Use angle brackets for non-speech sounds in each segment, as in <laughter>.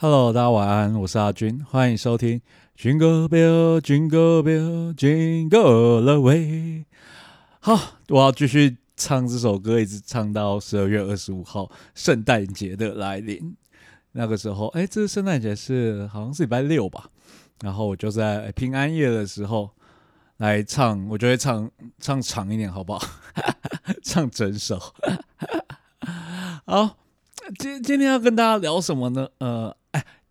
Hello，大家晚安，我是阿军，欢迎收听《Jingle Bell Jingle Bell Jingle the Way》。好，我要继续唱这首歌，一直唱到十二月二十五号圣诞节的来临。那个时候，哎，这是圣诞节是好像是礼拜六吧？然后我就在平安夜的时候来唱，我就会唱唱长一点，好不好？<laughs> 唱整首。好，今今天要跟大家聊什么呢？呃，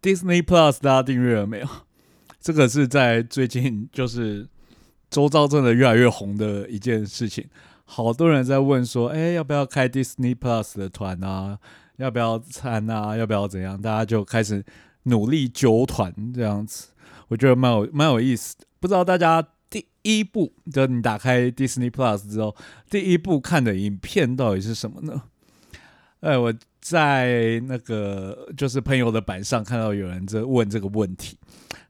，Disney Plus 大家订阅了没有？这个是在最近 <laughs> 就是周遭真的越来越红的一件事情，好多人在问说，哎，要不要开 Disney Plus 的团啊？要不要参啊？要不要怎样？大家就开始努力揪团这样子，我觉得蛮有蛮有意思的。不知道大家第一部，就你打开 Disney Plus 之后，第一部看的影片到底是什么呢？哎，我在那个就是朋友的板上看到有人在问这个问题，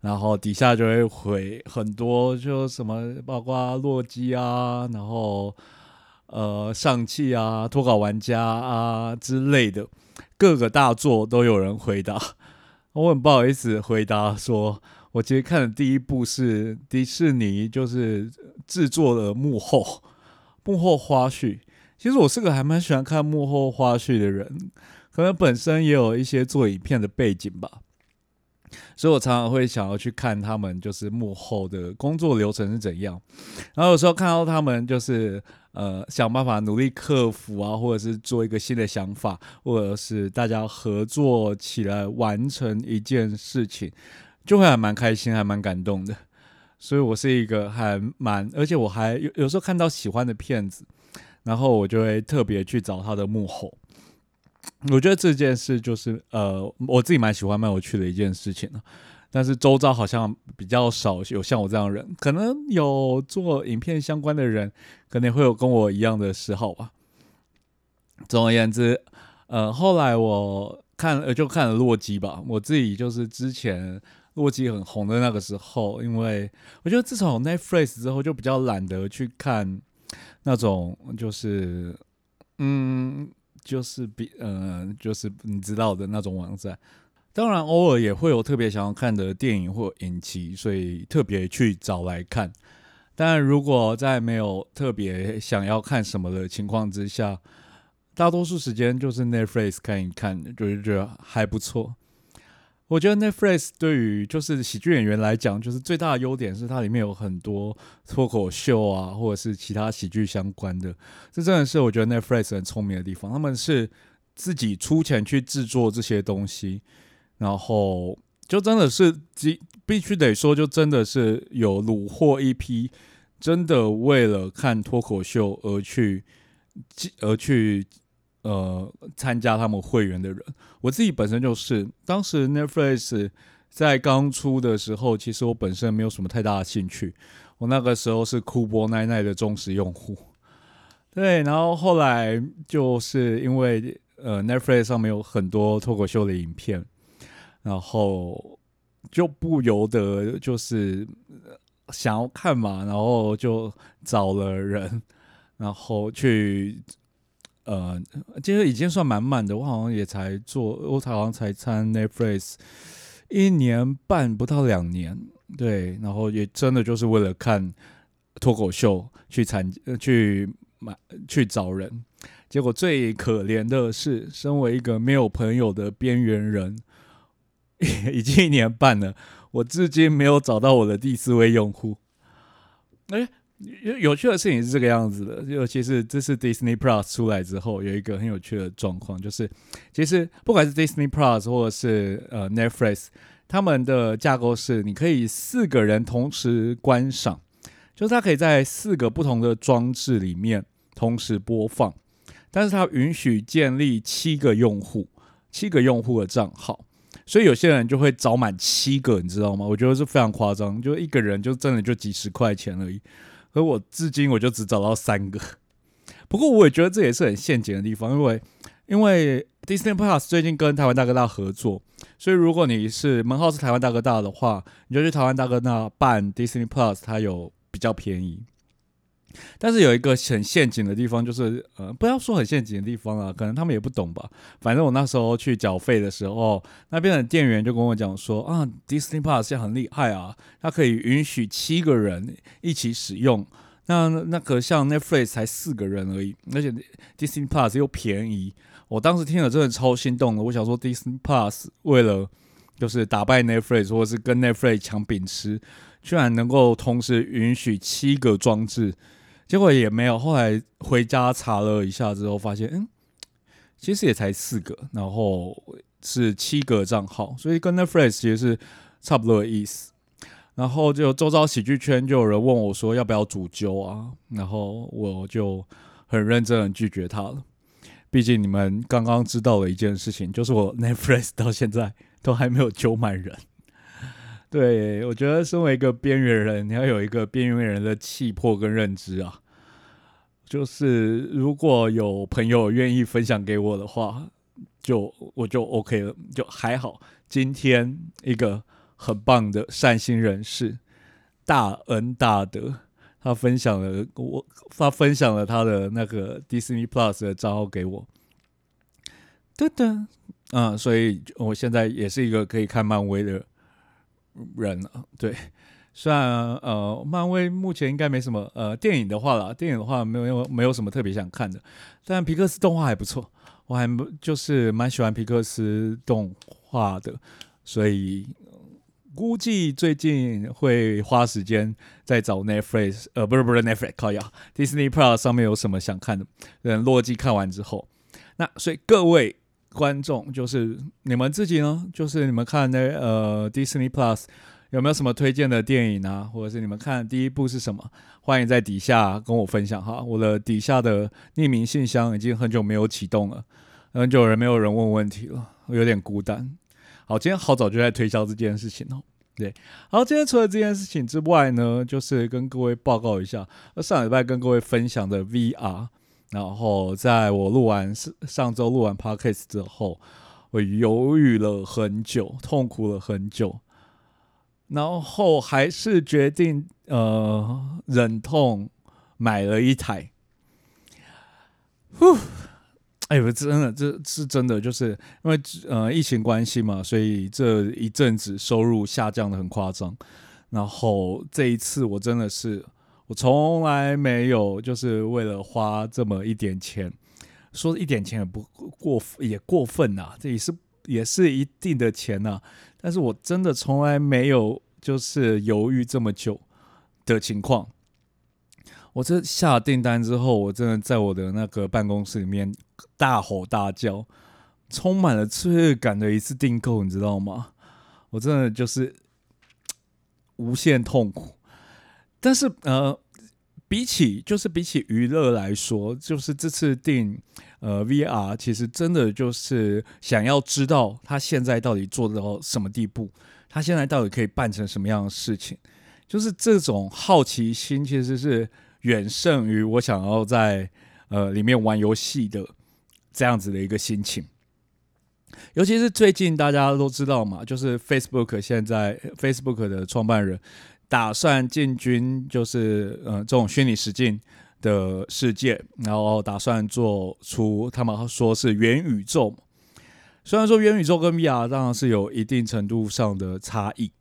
然后底下就会回很多，就什么包括洛基啊，然后呃上汽啊、脱稿玩家啊之类的各个大作都有人回答。我很不好意思回答说，我其实看的第一部是迪士尼，就是制作的幕后幕后花絮。其实我是个还蛮喜欢看幕后花絮的人，可能本身也有一些做影片的背景吧，所以我常常会想要去看他们就是幕后的工作流程是怎样。然后有时候看到他们就是呃想办法努力克服啊，或者是做一个新的想法，或者是大家合作起来完成一件事情，就会还蛮开心，还蛮感动的。所以我是一个还蛮，而且我还有有时候看到喜欢的片子。然后我就会特别去找他的幕后，我觉得这件事就是呃，我自己蛮喜欢、蛮有趣的一件事情但是周遭好像比较少有像我这样的人，可能有做影片相关的人，可能会有跟我一样的嗜好吧。总而言之，呃，后来我看呃就看了《洛基》吧。我自己就是之前《洛基》很红的那个时候，因为我觉得自从 Netflix 之后，就比较懒得去看。那种就是，嗯，就是比，嗯，就是你知道的那种网站。当然，偶尔也会有特别想要看的电影或影集，所以特别去找来看。但如果在没有特别想要看什么的情况之下，大多数时间就是 Netflix 看一看，就是觉得还不错。我觉得 Netflix 对于就是喜剧演员来讲，就是最大的优点是它里面有很多脱口秀啊，或者是其他喜剧相关的。这真的是我觉得 Netflix 很聪明的地方，他们是自己出钱去制作这些东西，然后就真的是必必须得说，就真的是有虏获一批真的为了看脱口秀而去而去。呃，参加他们会员的人，我自己本身就是，当时 Netflix 在刚出的时候，其实我本身没有什么太大的兴趣。我那个时候是酷波奶奶的忠实用户，对，然后后来就是因为呃 Netflix 上面有很多脱口秀的影片，然后就不由得就是想要看嘛，然后就找了人，然后去。呃，其实已经算蛮满的。我好像也才做，我好像才参 Netflix 一年半不到两年，对。然后也真的就是为了看脱口秀去参去买去找人。结果最可怜的是，身为一个没有朋友的边缘人，<laughs> 已经一年半了，我至今没有找到我的第四位用户。哎。有有趣的事情是这个样子的，尤其是这是 Disney Plus 出来之后，有一个很有趣的状况，就是其实不管是 Disney Plus 或者是呃 Netflix，他们的架构是你可以四个人同时观赏，就是它可以在四个不同的装置里面同时播放，但是它允许建立七个用户，七个用户的账号，所以有些人就会找满七个，你知道吗？我觉得是非常夸张，就一个人就真的就几十块钱而已。而我至今我就只找到三个，<laughs> 不过我也觉得这也是很陷阱的地方，因为因为 Disney Plus 最近跟台湾大哥大合作，所以如果你是门号是台湾大哥大的话，你就去台湾大哥大办 Disney Plus，它有比较便宜。但是有一个很陷阱的地方，就是呃，不要说很陷阱的地方啊，可能他们也不懂吧。反正我那时候去缴费的时候，那边的店员就跟我讲说啊，Disney Plus 现在很厉害啊，它可以允许七个人一起使用。那那个像 Netflix 才四个人而已，而且 Disney Plus 又便宜。我当时听了真的超心动的，我想说 Disney Plus 为了就是打败 Netflix 或是跟 Netflix 抢饼吃，居然能够同时允许七个装置。结果也没有，后来回家查了一下之后，发现，嗯，其实也才四个，然后是七个账号，所以跟 Netflix 其实是差不多的意思。然后就周遭喜剧圈就有人问我说要不要主揪啊，然后我就很认真的拒绝他了。毕竟你们刚刚知道了一件事情，就是我 Netflix 到现在都还没有揪满人。对，我觉得身为一个边缘人，你要有一个边缘人的气魄跟认知啊。就是如果有朋友愿意分享给我的话，就我就 OK 了，就还好。今天一个很棒的善心人士，大恩大德，他分享了我，他分享了他的那个 Disney Plus 的账号给我。噔噔，嗯，所以我现在也是一个可以看漫威的。人啊，<laughs> 对，虽然呃，漫威目前应该没什么呃，电影的话啦，电影的话没有没有什么特别想看的，但皮克斯动画还不错，我还就是蛮喜欢皮克斯动画的，所以估计最近会花时间在找 Netflix，呃，不是不是 Netflix，靠呀，Disney Plus 上面有什么想看的，等洛基看完之后，那所以各位。观众就是你们自己呢，就是你们看那呃 Disney Plus 有没有什么推荐的电影啊，或者是你们看第一部是什么？欢迎在底下跟我分享哈。我的底下的匿名信箱已经很久没有启动了，很久人没有人问问题了，我有点孤单。好，今天好早就在推销这件事情哦。对，好，今天除了这件事情之外呢，就是跟各位报告一下，上礼拜跟各位分享的 VR。然后在我录完上上周录完 podcast 之后，我犹豫了很久，痛苦了很久，然后还是决定呃忍痛买了一台。呼，哎呦，真的，这是真的，就是因为呃疫情关系嘛，所以这一阵子收入下降的很夸张。然后这一次我真的是。我从来没有就是为了花这么一点钱，说一点钱也不过也过分呐，这也是也是一定的钱呐。但是我真的从来没有就是犹豫这么久的情况。我这下订单之后，我真的在我的那个办公室里面大吼大叫，充满了罪恶感的一次订购，你知道吗？我真的就是无限痛苦。但是呃，比起就是比起娱乐来说，就是这次定呃 VR，其实真的就是想要知道他现在到底做到什么地步，他现在到底可以办成什么样的事情，就是这种好奇心其实是远胜于我想要在呃里面玩游戏的这样子的一个心情。尤其是最近大家都知道嘛，就是 Facebook 现在 Facebook 的创办人。打算进军就是呃这种虚拟实境的世界，然后打算做出他们说是元宇宙。虽然说元宇宙跟 VR 当然是有一定程度上的差异，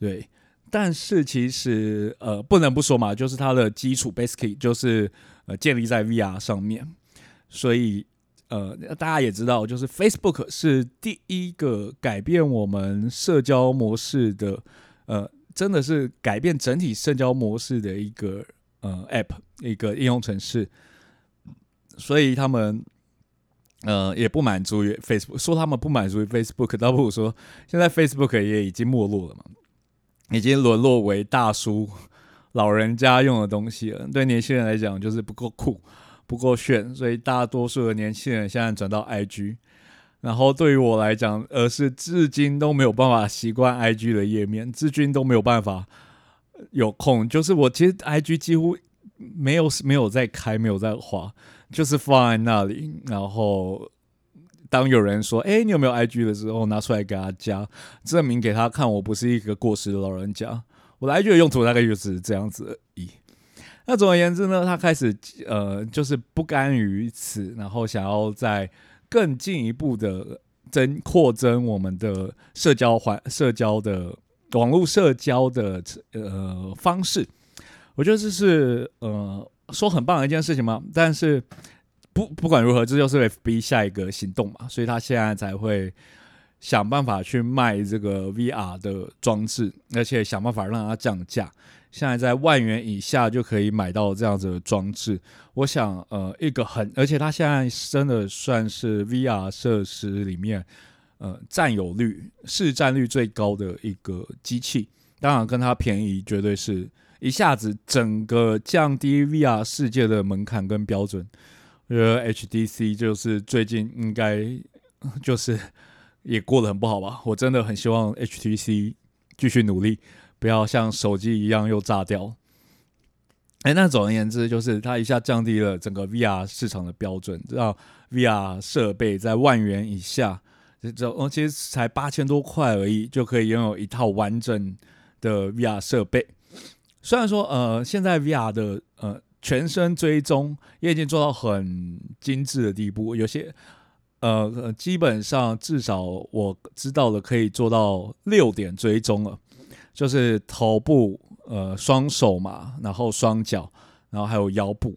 对，但是其实呃不能不说嘛，就是它的基础 basically 就是呃建立在 VR 上面。所以呃大家也知道，就是 Facebook 是第一个改变我们社交模式的呃。真的是改变整体社交模式的一个呃 App 一个应用程式，所以他们呃也不满足于 Facebook，说他们不满足于 Facebook，倒不如说现在 Facebook 也已经没落了嘛，已经沦落为大叔老人家用的东西了。对年轻人来讲，就是不够酷、不够炫，所以大多数的年轻人现在转到 IG。然后对于我来讲，而是至今都没有办法习惯 IG 的页面，至今都没有办法有空。就是我其实 IG 几乎没有没有在开，没有在滑，就是放在那里。然后当有人说：“哎，你有没有 IG？” 的时候，拿出来给他加，证明给他看，我不是一个过时的老人家。我的 IG 的用途大概就是这样子而已。那总而言之呢，他开始呃，就是不甘于此，然后想要在更进一步的增扩增我们的社交环社交的网络社交的呃方式。我觉得这是呃说很棒的一件事情嘛。但是不不管如何，这就是 FB 下一个行动嘛，所以他现在才会想办法去卖这个 VR 的装置，而且想办法让它降价。现在在万元以下就可以买到这样子的装置，我想，呃，一个很，而且它现在真的算是 VR 设施里面，呃，占有率、市占率最高的一个机器。当然，跟它便宜，绝对是一下子整个降低 VR 世界的门槛跟标准。我觉得 HTC 就是最近应该就是也过得很不好吧。我真的很希望 HTC 继续努力。不要像手机一样又炸掉。哎，那总而言之，就是它一下降低了整个 VR 市场的标准，让 VR 设备在万元以下，这哦其实才八千多块而已，就可以拥有一套完整的 VR 设备。虽然说，呃，现在 VR 的呃全身追踪也已经做到很精致的地步，有些呃基本上至少我知道的可以做到六点追踪了。就是头部、呃双手嘛，然后双脚，然后还有腰部，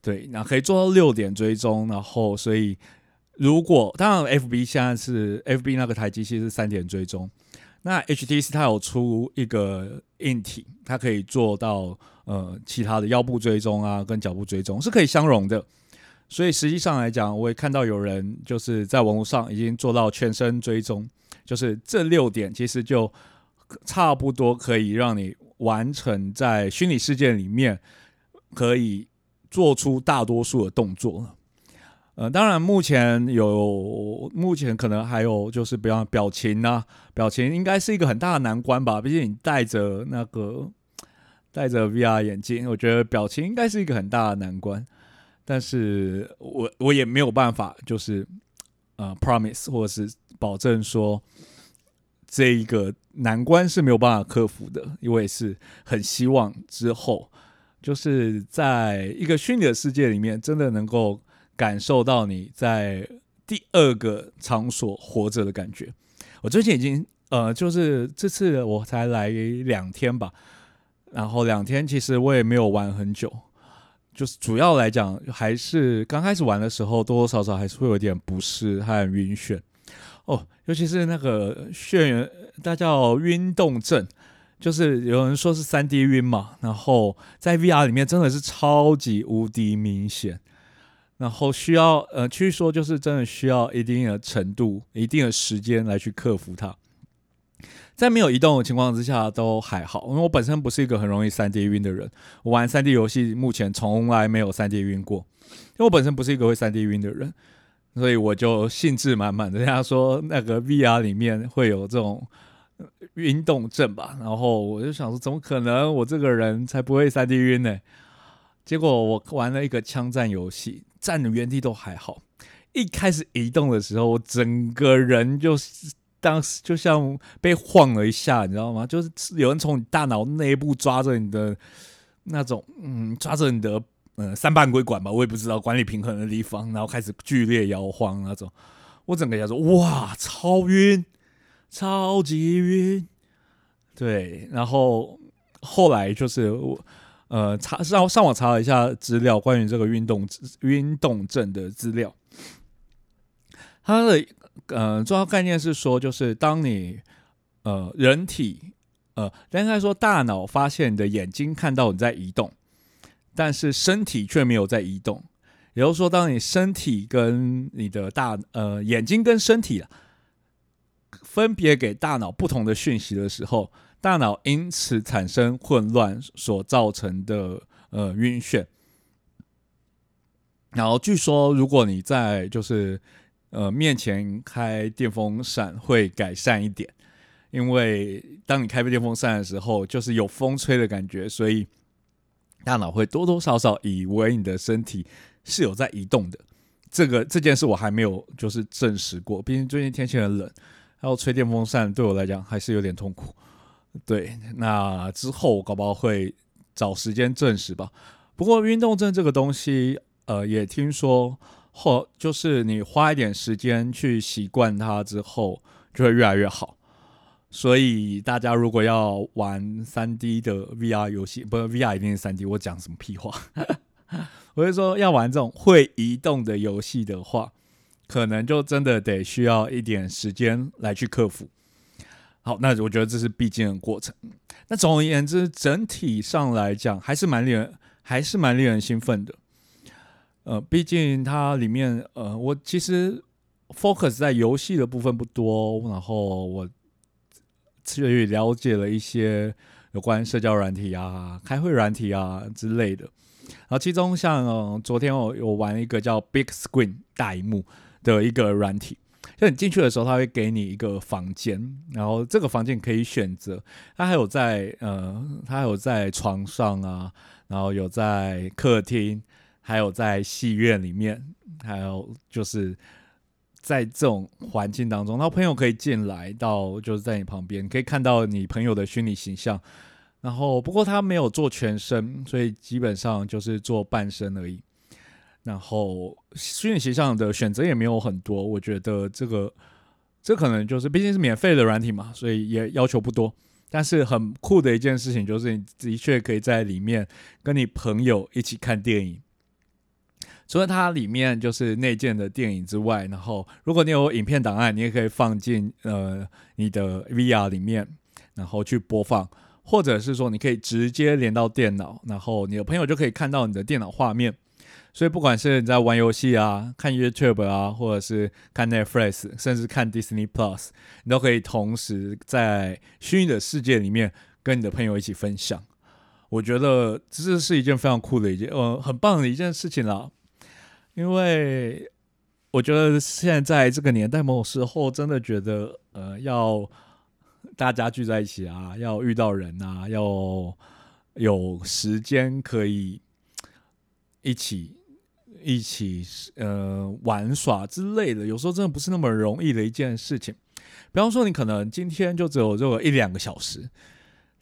对，那可以做到六点追踪。然后，所以如果当然，FB 现在是 FB 那个台机器是三点追踪，那 HTC 它有出一个硬体，它可以做到呃其他的腰部追踪啊，跟脚部追踪是可以相容的。所以实际上来讲，我也看到有人就是在网络上已经做到全身追踪，就是这六点其实就。差不多可以让你完成在虚拟世界里面可以做出大多数的动作。呃，当然目前有，目前可能还有就是比方表情啊，表情应该是一个很大的难关吧。毕竟你戴着那个戴着 VR 眼镜，我觉得表情应该是一个很大的难关。但是我我也没有办法，就是呃 promise 或者是保证说。这一个难关是没有办法克服的，因为是很希望之后，就是在一个虚拟的世界里面，真的能够感受到你在第二个场所活着的感觉。我最近已经呃，就是这次我才来两天吧，然后两天其实我也没有玩很久，就是主要来讲还是刚开始玩的时候，多多少少还是会有点不适和晕眩。哦，尤其是那个眩晕，它叫晕动症，就是有人说是三 D 晕嘛。然后在 VR 里面真的是超级无敌明显，然后需要呃，据说就是真的需要一定的程度、一定的时间来去克服它。在没有移动的情况之下都还好，因为我本身不是一个很容易三 D 晕的人，我玩三 D 游戏目前从来没有三 D 晕过，因为我本身不是一个会三 D 晕的人。所以我就兴致满满的，人家说那个 VR 里面会有这种晕动症吧，然后我就想说，怎么可能？我这个人才不会三 D 晕呢。结果我玩了一个枪战游戏，站的原地都还好，一开始移动的时候，我整个人就是当时就像被晃了一下，你知道吗？就是有人从你大脑内部抓着你的那种，嗯，抓着你的。嗯，三半规管吧，我也不知道管理平衡的地方，然后开始剧烈摇晃那种，我整个叫做哇，超晕，超级晕，对，然后后来就是我呃查上上网查了一下资料，关于这个运动运动症的资料，它的呃重要概念是说，就是当你呃人体呃应该说大脑发现你的眼睛看到你在移动。但是身体却没有在移动，也就是说，当你身体跟你的大呃眼睛跟身体分别给大脑不同的讯息的时候，大脑因此产生混乱所造成的呃晕眩。然后据说，如果你在就是呃面前开电风扇会改善一点，因为当你开电风扇的时候，就是有风吹的感觉，所以。大脑会多多少少以为你的身体是有在移动的，这个这件事我还没有就是证实过。毕竟最近天气很冷，然后吹电风扇对我来讲还是有点痛苦。对，那之后搞不好会找时间证实吧。不过运动症这个东西，呃，也听说后就是你花一点时间去习惯它之后，就会越来越好。所以大家如果要玩三 D 的 VR 游戏，不是 VR 一定是三 D，我讲什么屁话？<laughs> 我是说要玩这种会移动的游戏的话，可能就真的得需要一点时间来去克服。好，那我觉得这是必经的过程。那总而言之，整体上来讲，还是蛮令人，还是蛮令人兴奋的。呃，毕竟它里面，呃，我其实 focus 在游戏的部分不多，然后我。去了解了一些有关社交软体啊、开会软体啊之类的，然后其中像昨天我有玩一个叫 Big Screen 大荧幕的一个软体，就你进去的时候，他会给你一个房间，然后这个房间可以选择，它还有在呃，它有在床上啊，然后有在客厅，还有在戏院里面，还有就是。在这种环境当中，然后朋友可以进来到，就是在你旁边，可以看到你朋友的虚拟形象。然后，不过他没有做全身，所以基本上就是做半身而已。然后，虚拟形象的选择也没有很多。我觉得这个，这可能就是毕竟是免费的软体嘛，所以也要求不多。但是很酷的一件事情就是，你的确可以在里面跟你朋友一起看电影。除了它里面就是内建的电影之外，然后如果你有影片档案，你也可以放进呃你的 VR 里面，然后去播放，或者是说你可以直接连到电脑，然后你的朋友就可以看到你的电脑画面。所以不管是你在玩游戏啊、看 YouTube 啊，或者是看 Netflix，甚至看 Disney Plus，你都可以同时在虚拟的世界里面跟你的朋友一起分享。我觉得这是一件非常酷的一件，呃，很棒的一件事情啦。因为我觉得现在这个年代，某时候真的觉得，呃，要大家聚在一起啊，要遇到人啊，要有时间可以一起一起呃玩耍之类的，有时候真的不是那么容易的一件事情。比方说，你可能今天就只有这个一两个小时，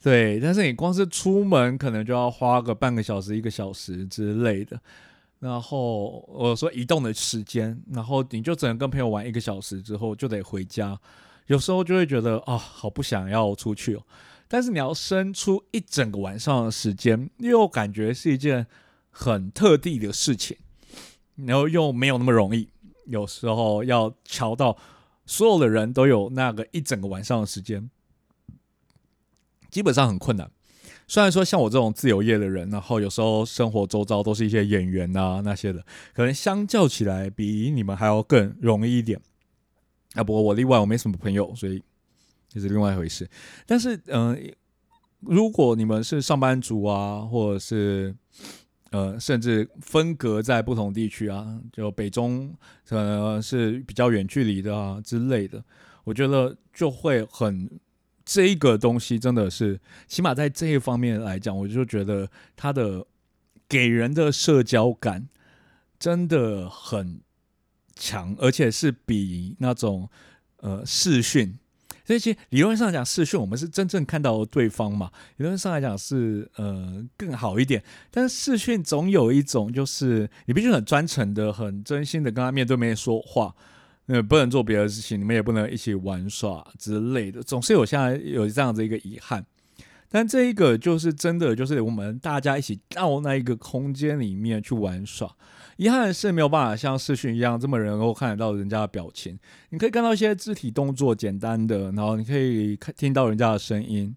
对，但是你光是出门可能就要花个半个小时、一个小时之类的。然后我说移动的时间，然后你就只能跟朋友玩一个小时之后就得回家，有时候就会觉得啊，好不想要出去哦。但是你要生出一整个晚上的时间，又感觉是一件很特地的事情，然后又没有那么容易。有时候要瞧到所有的人都有那个一整个晚上的时间，基本上很困难。虽然说像我这种自由业的人，然后有时候生活周遭都是一些演员啊那些的，可能相较起来比你们还要更容易一点。啊，不过我例外，我没什么朋友，所以这是另外一回事。但是，嗯，如果你们是上班族啊，或者是呃，甚至分隔在不同地区啊，就北中可能是比较远距离的啊之类的，我觉得就会很。这一个东西真的是，起码在这一方面来讲，我就觉得它的给人的社交感真的很强，而且是比那种呃视讯，所以其实理论上讲，视讯我们是真正看到对方嘛，理论上来讲是呃更好一点。但是视讯总有一种，就是你必须很专诚的、很真心的跟他面对面说话。呃，不能做别的事情，你们也不能一起玩耍之类的，总是有现在有这样子一个遗憾。但这一个就是真的，就是我们大家一起到那一个空间里面去玩耍。遗憾的是没有办法像视讯一样这么能够看得到人家的表情，你可以看到一些肢体动作简单的，然后你可以看听到人家的声音，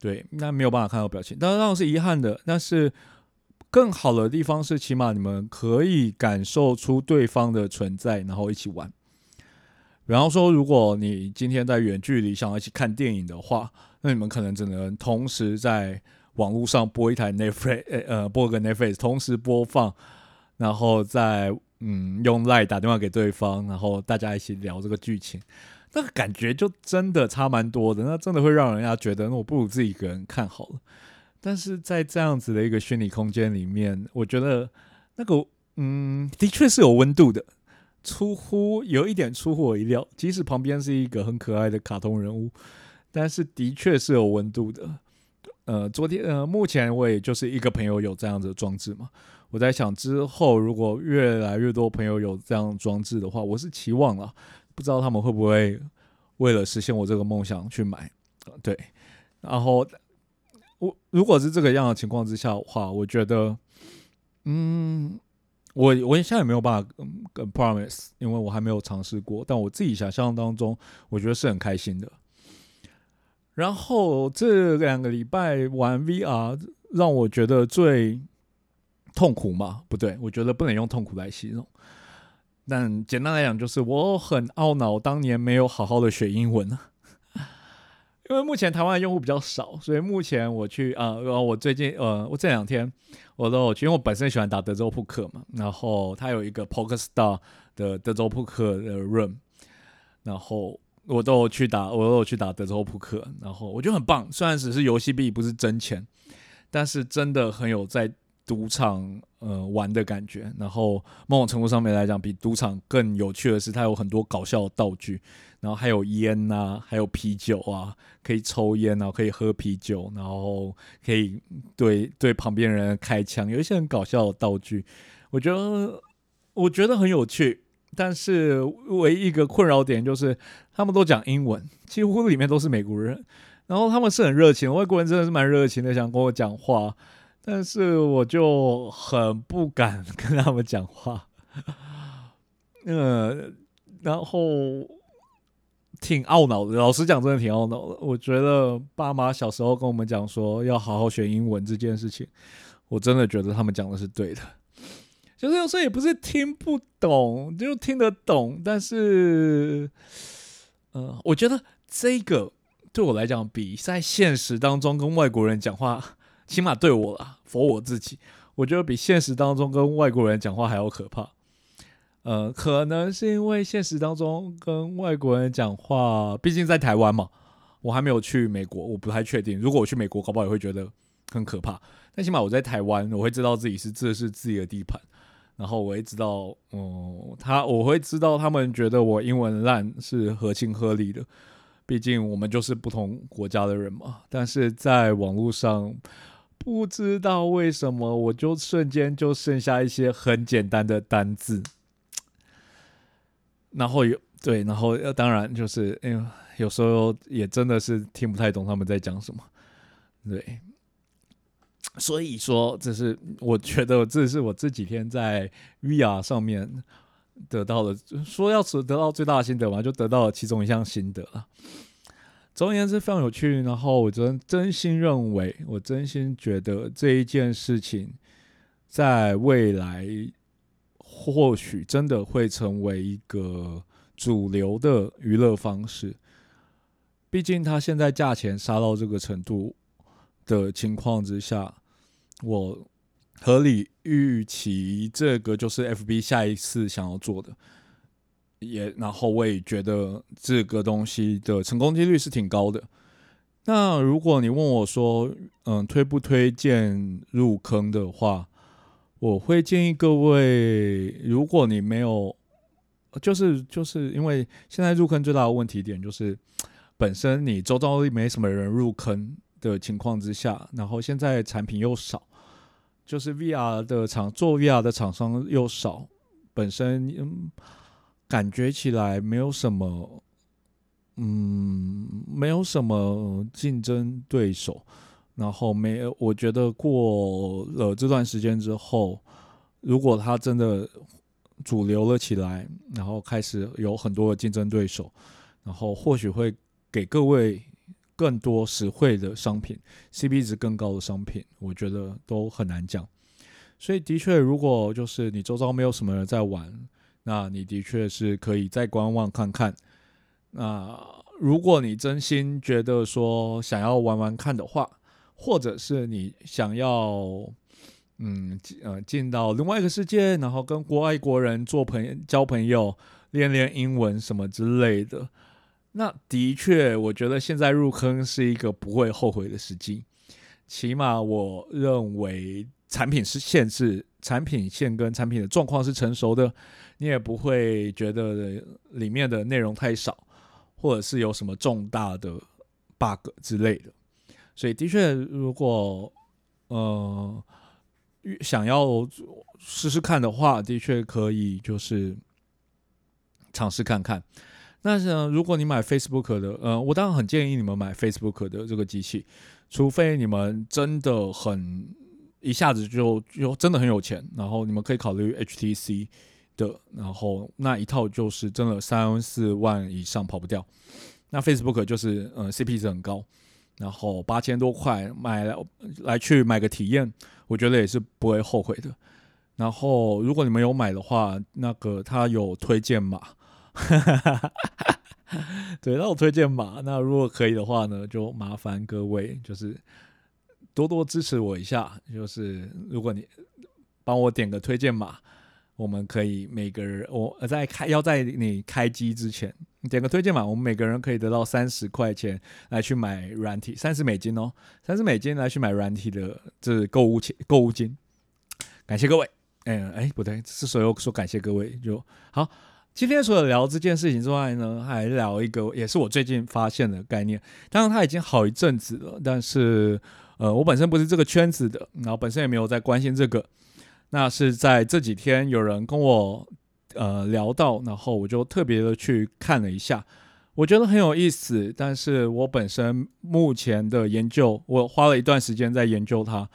对，那没有办法看到表情，当然是遗憾的。但是更好的地方是，起码你们可以感受出对方的存在，然后一起玩。比方说，如果你今天在远距离想要一起看电影的话，那你们可能只能同时在网络上播一台 Netflix，呃，播个 Netflix，同时播放，然后再嗯用 Line 打电话给对方，然后大家一起聊这个剧情，那个感觉就真的差蛮多的。那真的会让人家觉得，那我不如自己一个人看好了。但是在这样子的一个虚拟空间里面，我觉得那个嗯，的确是有温度的。出乎有一点出乎我意料，即使旁边是一个很可爱的卡通人物，但是的确是有温度的。呃，昨天呃，目前我也就是一个朋友有这样子的装置嘛。我在想之后如果越来越多朋友有这样装置的话，我是期望了，不知道他们会不会为了实现我这个梦想去买。对，然后我如果是这个样的情况之下的话，我觉得，嗯，我我现在也没有办法跟 promise，因为我还没有尝试过。但我自己想象当中，我觉得是很开心的。然后这两个礼拜玩 VR，让我觉得最痛苦嘛？不对，我觉得不能用痛苦来形容。但简单来讲，就是我很懊恼当年没有好好的学英文。因为目前台湾的用户比较少，所以目前我去啊，我最近呃，我这两天我都有去，因为我本身喜欢打德州扑克嘛。然后它有一个 Poker Star 的德州扑克的 Room，然后。我都有去打，我都有去打德州扑克，然后我觉得很棒。虽然只是游戏币，不是真钱，但是真的很有在赌场呃玩的感觉。然后某种程度上面来讲，比赌场更有趣的是，它有很多搞笑的道具，然后还有烟呐，还有啤酒啊，可以抽烟啊，可以喝啤酒，然后可以对对旁边人开枪，有一些很搞笑的道具，我觉得我觉得很有趣。但是唯一一个困扰点就是，他们都讲英文，几乎里面都是美国人，然后他们是很热情，外国人真的是蛮热情的，想跟我讲话，但是我就很不敢 <laughs> 跟他们讲话，呃，然后挺懊恼的，老实讲，真的挺懊恼的。我觉得爸妈小时候跟我们讲说要好好学英文这件事情，我真的觉得他们讲的是对的。就是有时候也不是听不懂，就听得懂，但是，呃，我觉得这个对我来讲，比在现实当中跟外国人讲话，起码对我啦，否我自己，我觉得比现实当中跟外国人讲话还要可怕。呃，可能是因为现实当中跟外国人讲话，毕竟在台湾嘛，我还没有去美国，我不太确定。如果我去美国，搞不好也会觉得很可怕。但起码我在台湾，我会知道自己是这是自己的地盘。然后我会知道，嗯，他我会知道他们觉得我英文烂是合情合理的，毕竟我们就是不同国家的人嘛。但是在网络上，不知道为什么我就瞬间就剩下一些很简单的单字，然后有对，然后当然就是因为有时候也真的是听不太懂他们在讲什么，对。所以说，这是我觉得这是我这几天在 VR 上面得到的，说要是得到最大的心得嘛，就得到了其中一项心得了。总而言之，非常有趣。然后我真真心认为，我真心觉得这一件事情在未来或许真的会成为一个主流的娱乐方式。毕竟它现在价钱杀到这个程度。的情况之下，我合理预期这个就是 F B 下一次想要做的，也然后我也觉得这个东西的成功几率是挺高的。那如果你问我说，嗯，推不推荐入坑的话，我会建议各位，如果你没有，就是就是因为现在入坑最大的问题点就是本身你周遭没什么人入坑。的情况之下，然后现在产品又少，就是 VR 的厂做 VR 的厂商又少，本身嗯感觉起来没有什么，嗯没有什么竞争对手，然后没，我觉得过了这段时间之后，如果它真的主流了起来，然后开始有很多的竞争对手，然后或许会给各位。更多实惠的商品，CP 值更高的商品，我觉得都很难讲。所以，的确，如果就是你周遭没有什么人在玩，那你的确是可以再观望看看。那如果你真心觉得说想要玩玩看的话，或者是你想要嗯呃进到另外一个世界，然后跟国外国人做朋友、交朋友、练练英文什么之类的。那的确，我觉得现在入坑是一个不会后悔的时机。起码我认为产品是限制，产品线跟产品的状况是成熟的，你也不会觉得里面的内容太少，或者是有什么重大的 bug 之类的。所以的确，如果呃想要试试看的话，的确可以就是尝试看看。但是呢，如果你买 Facebook 的，呃，我当然很建议你们买 Facebook 的这个机器，除非你们真的很一下子就就真的很有钱，然后你们可以考虑 HTC 的，然后那一套就是真的三四万以上跑不掉。那 Facebook 就是呃 CP 值很高，然后八千多块买来来去买个体验，我觉得也是不会后悔的。然后如果你们有买的话，那个它有推荐码。哈哈哈！对，那我推荐码。那如果可以的话呢，就麻烦各位就是多多支持我一下。就是如果你帮我点个推荐码，我们可以每个人我在开要在你开机之前点个推荐嘛，我们每个人可以得到三十块钱来去买软体，三十美金哦，三十美金来去买软体的这购物钱购物金。感谢各位。嗯，哎，不对，是所有说感谢各位就好。今天除了聊这件事情之外呢，还聊一个也是我最近发现的概念。当然，它已经好一阵子了，但是呃，我本身不是这个圈子的，然后本身也没有在关心这个。那是在这几天有人跟我呃聊到，然后我就特别的去看了一下，我觉得很有意思。但是我本身目前的研究，我花了一段时间在研究它。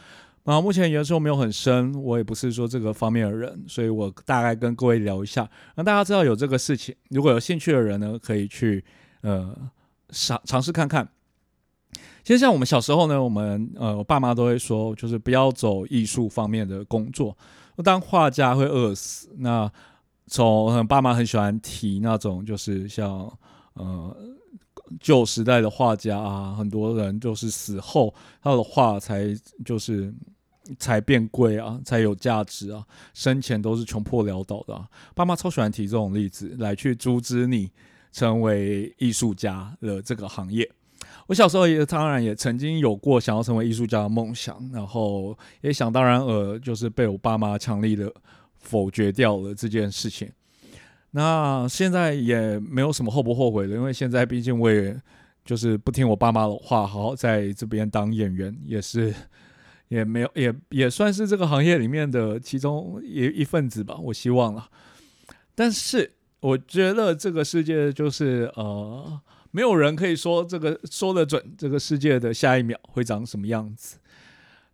啊，目前研究没有很深，我也不是说这个方面的人，所以我大概跟各位聊一下，让大家知道有这个事情。如果有兴趣的人呢，可以去呃尝尝试看看。其实像我们小时候呢，我们呃我爸妈都会说，就是不要走艺术方面的工作，当画家会饿死。那从爸妈很喜欢提那种，就是像呃。旧时代的画家啊，很多人就是死后他的画才就是才变贵啊，才有价值啊。生前都是穷破潦倒的。爸妈超喜欢提这种例子来去阻止你成为艺术家的这个行业。我小时候也当然也曾经有过想要成为艺术家的梦想，然后也想当然呃，就是被我爸妈强力的否决掉了这件事情。那现在也没有什么后不后悔的，因为现在毕竟我也就是不听我爸妈的话，好好在这边当演员，也是也没有也也算是这个行业里面的其中一一份子吧。我希望了，但是我觉得这个世界就是呃，没有人可以说这个说得准，这个世界的下一秒会长什么样子。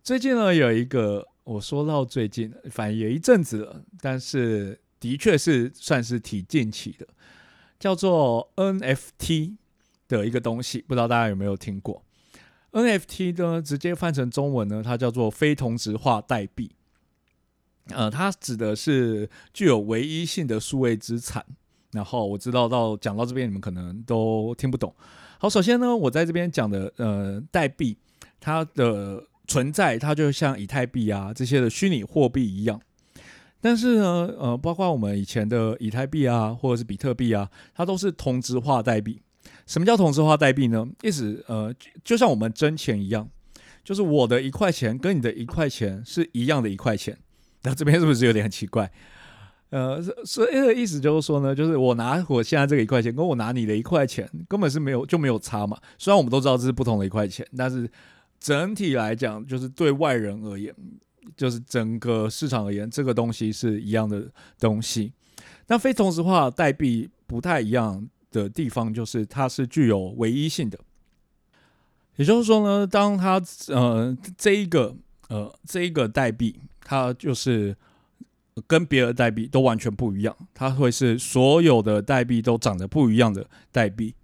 最近呢，有一个我说到最近，反正也一阵子了，但是。的确是算是挺近期的，叫做 NFT 的一个东西，不知道大家有没有听过？NFT 呢，直接翻成中文呢，它叫做非同质化代币。呃，它指的是具有唯一性的数位资产。然后我知道到讲到这边，你们可能都听不懂。好，首先呢，我在这边讲的呃代币，它的存在，它就像以太币啊这些的虚拟货币一样。但是呢，呃，包括我们以前的以太币啊，或者是比特币啊，它都是同质化代币。什么叫同质化代币呢？意思呃，就像我们真钱一样，就是我的一块钱跟你的一块钱是一样的一块钱。那这边是不是有点很奇怪？呃，所以的意思就是说呢，就是我拿我现在这个一块钱，跟我拿你的一块钱，根本是没有就没有差嘛。虽然我们都知道这是不同的一块钱，但是整体来讲，就是对外人而言。就是整个市场而言，这个东西是一样的东西。那非同质化代币不太一样的地方，就是它是具有唯一性的。也就是说呢，当它呃这一个呃这一个代币，它就是跟别的代币都完全不一样，它会是所有的代币都长得不一样的代币。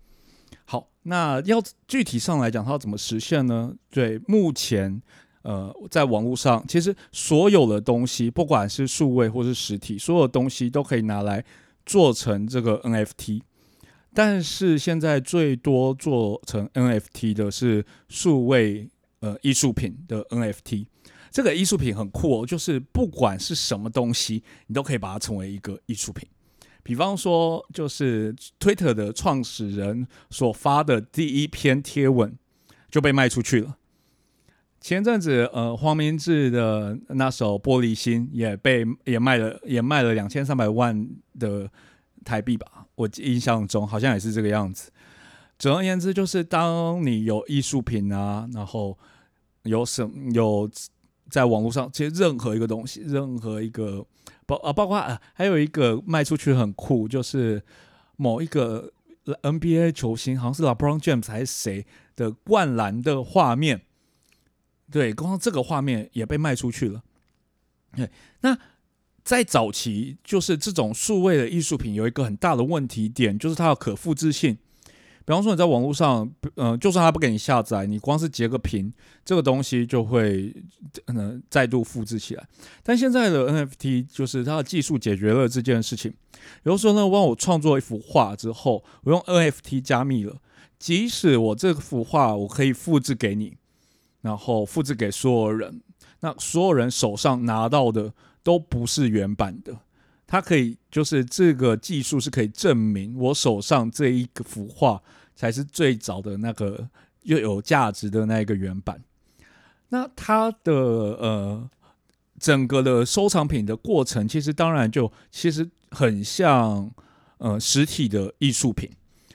好，那要具体上来讲，它要怎么实现呢？对，目前。呃，在网络上，其实所有的东西，不管是数位或是实体，所有的东西都可以拿来做成这个 NFT。但是现在最多做成 NFT 的是数位呃艺术品的 NFT。这个艺术品很酷哦，就是不管是什么东西，你都可以把它成为一个艺术品。比方说，就是 Twitter 的创始人所发的第一篇贴文就被卖出去了。前阵子，呃，黄明志的那首《玻璃心》也被也卖了，也卖了两千三百万的台币吧。我印象中好像也是这个样子。总而言之，就是当你有艺术品啊，然后有什有在网络上，其实任何一个东西，任何一个包啊，包括啊，还有一个卖出去很酷，就是某一个 NBA 球星，好像是 LeBron James 还是谁的灌篮的画面，对，光这个画面也被卖出去了。对，那在早期，就是这种数位的艺术品有一个很大的问题点，就是它的可复制性。比方说你在网络上，嗯，就算他不给你下载，你光是截个屏，这个东西就会嗯再度复制起来。但现在的 NFT 就是它的技术解决了这件事情。比如说呢，帮我创作一幅画之后，我用 NFT 加密了，即使我这幅画我可以复制给你，然后复制给所有人，那所有人手上拿到的都不是原版的。它可以，就是这个技术是可以证明我手上这一个幅画才是最早的那个又有价值的那一个原版。那它的呃整个的收藏品的过程，其实当然就其实很像呃实体的艺术品。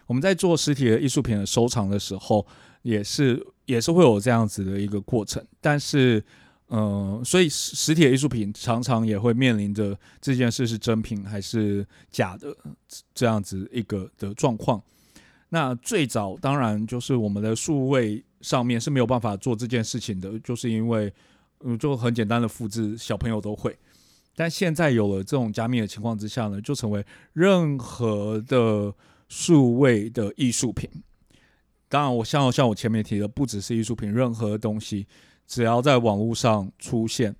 我们在做实体的艺术品的收藏的时候，也是也是会有这样子的一个过程，但是。嗯，所以实体的艺术品常常也会面临着这件事是真品还是假的这样子一个的状况。那最早当然就是我们的数位上面是没有办法做这件事情的，就是因为嗯，就很简单的复制，小朋友都会。但现在有了这种加密的情况之下呢，就成为任何的数位的艺术品。当然，我像像我前面提的，不只是艺术品，任何东西。只要在网络上出现，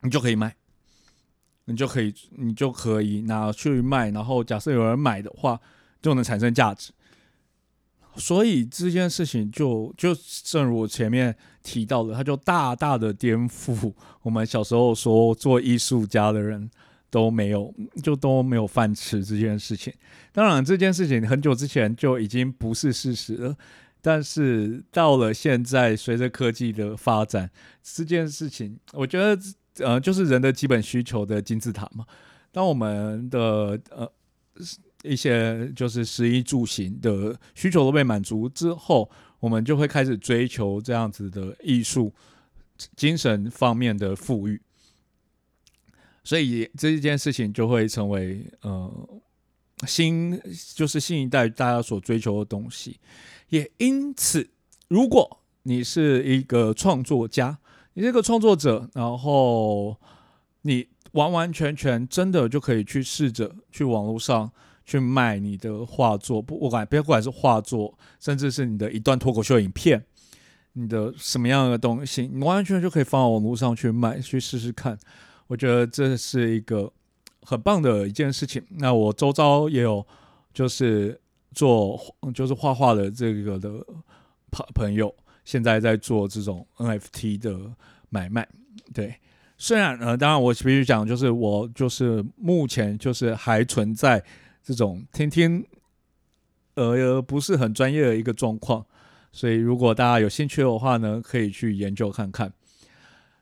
你就可以卖，你就可以，你就可以拿去卖。然后，假设有人买的话，就能产生价值。所以这件事情就就正如我前面提到的，它就大大的颠覆我们小时候说做艺术家的人都没有就都没有饭吃这件事情。当然，这件事情很久之前就已经不是事实了。但是到了现在，随着科技的发展，这件事情，我觉得，呃，就是人的基本需求的金字塔嘛。当我们的呃一些就是食衣住行的需求都被满足之后，我们就会开始追求这样子的艺术、精神方面的富裕。所以这一件事情就会成为呃新，就是新一代大家所追求的东西。也因此，如果你是一个创作家，你是个创作者，然后你完完全全真的就可以去试着去网络上去卖你的画作，不不管不管是画作，甚至是你的一段脱口秀影片，你的什么样的东西，你完完全全就可以放到网络上去卖，去试试看。我觉得这是一个很棒的一件事情。那我周遭也有，就是。做就是画画的这个的朋朋友，现在在做这种 NFT 的买卖。对，虽然呃，当然我必须讲，就是我就是目前就是还存在这种听听，呃，不是很专业的一个状况。所以如果大家有兴趣的话呢，可以去研究看看。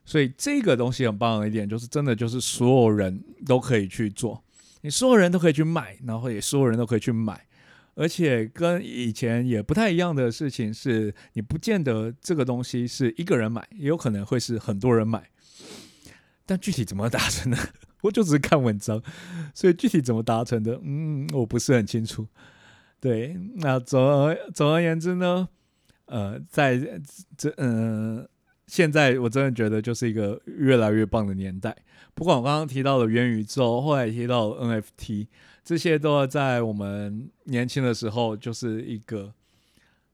所以这个东西很棒的一点，就是真的就是所有人都可以去做，你所有人都可以去买，然后也所有人都可以去买。而且跟以前也不太一样的事情是，你不见得这个东西是一个人买，也有可能会是很多人买。但具体怎么达成的，<laughs> 我就只是看文章，所以具体怎么达成的，嗯，我不是很清楚。对，那总而总而言之呢，呃，在这嗯，现在我真的觉得就是一个越来越棒的年代。不管我刚刚提到的元宇宙，后来提到 NFT。这些都要在我们年轻的时候，就是一个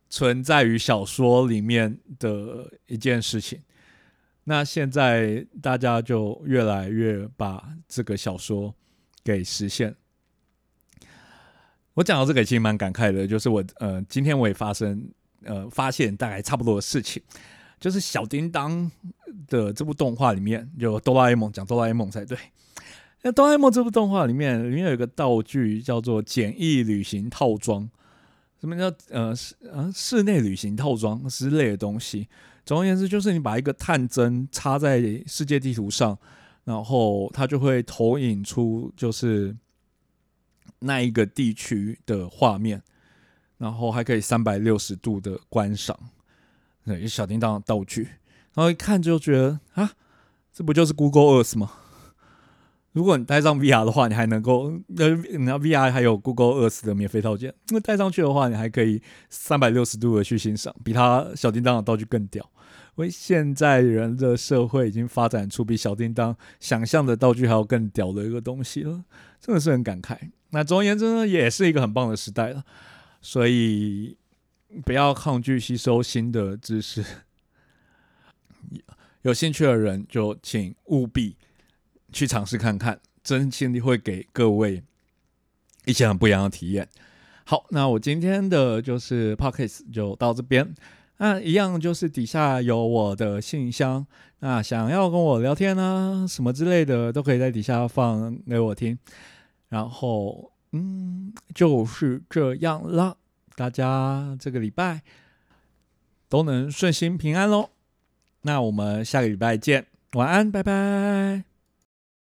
存在于小说里面的一件事情。那现在大家就越来越把这个小说给实现。我讲到这个其实蛮感慨的，就是我呃今天我也发生呃发现大概差不多的事情，就是小叮当的这部动画里面，就哆啦 A 梦讲哆啦 A 梦才对。那《哆啦 A 梦》这部动画里面，里面有一个道具叫做简易旅行套装，什么叫呃室啊室内旅行套装之类的东西。总而言之，就是你把一个探针插在世界地图上，然后它就会投影出就是那一个地区的画面。然后还可以三百六十度的观赏，对，小叮当的道具，然后一看就觉得啊，这不就是 Google Earth 吗？如果你带上 VR 的话，你还能够，呃，那 VR 还有 Google Earth 的免费套件，那带上去的话，你还可以三百六十度的去欣赏，比它小叮当的道具更屌。因为现在人的社会已经发展出比小叮当想象的道具还要更屌的一个东西了，真的是很感慨。那总而言之呢，也是一个很棒的时代了，所以不要抗拒吸收新的知识，有兴趣的人就请务必。去尝试看看，真心的会给各位一些很不一样的体验。好，那我今天的就是 p o c k e t 就到这边。那一样就是底下有我的信箱，那想要跟我聊天啊什么之类的，都可以在底下放给我听。然后，嗯，就是这样啦。大家这个礼拜都能顺心平安喽。那我们下个礼拜见，晚安，拜拜。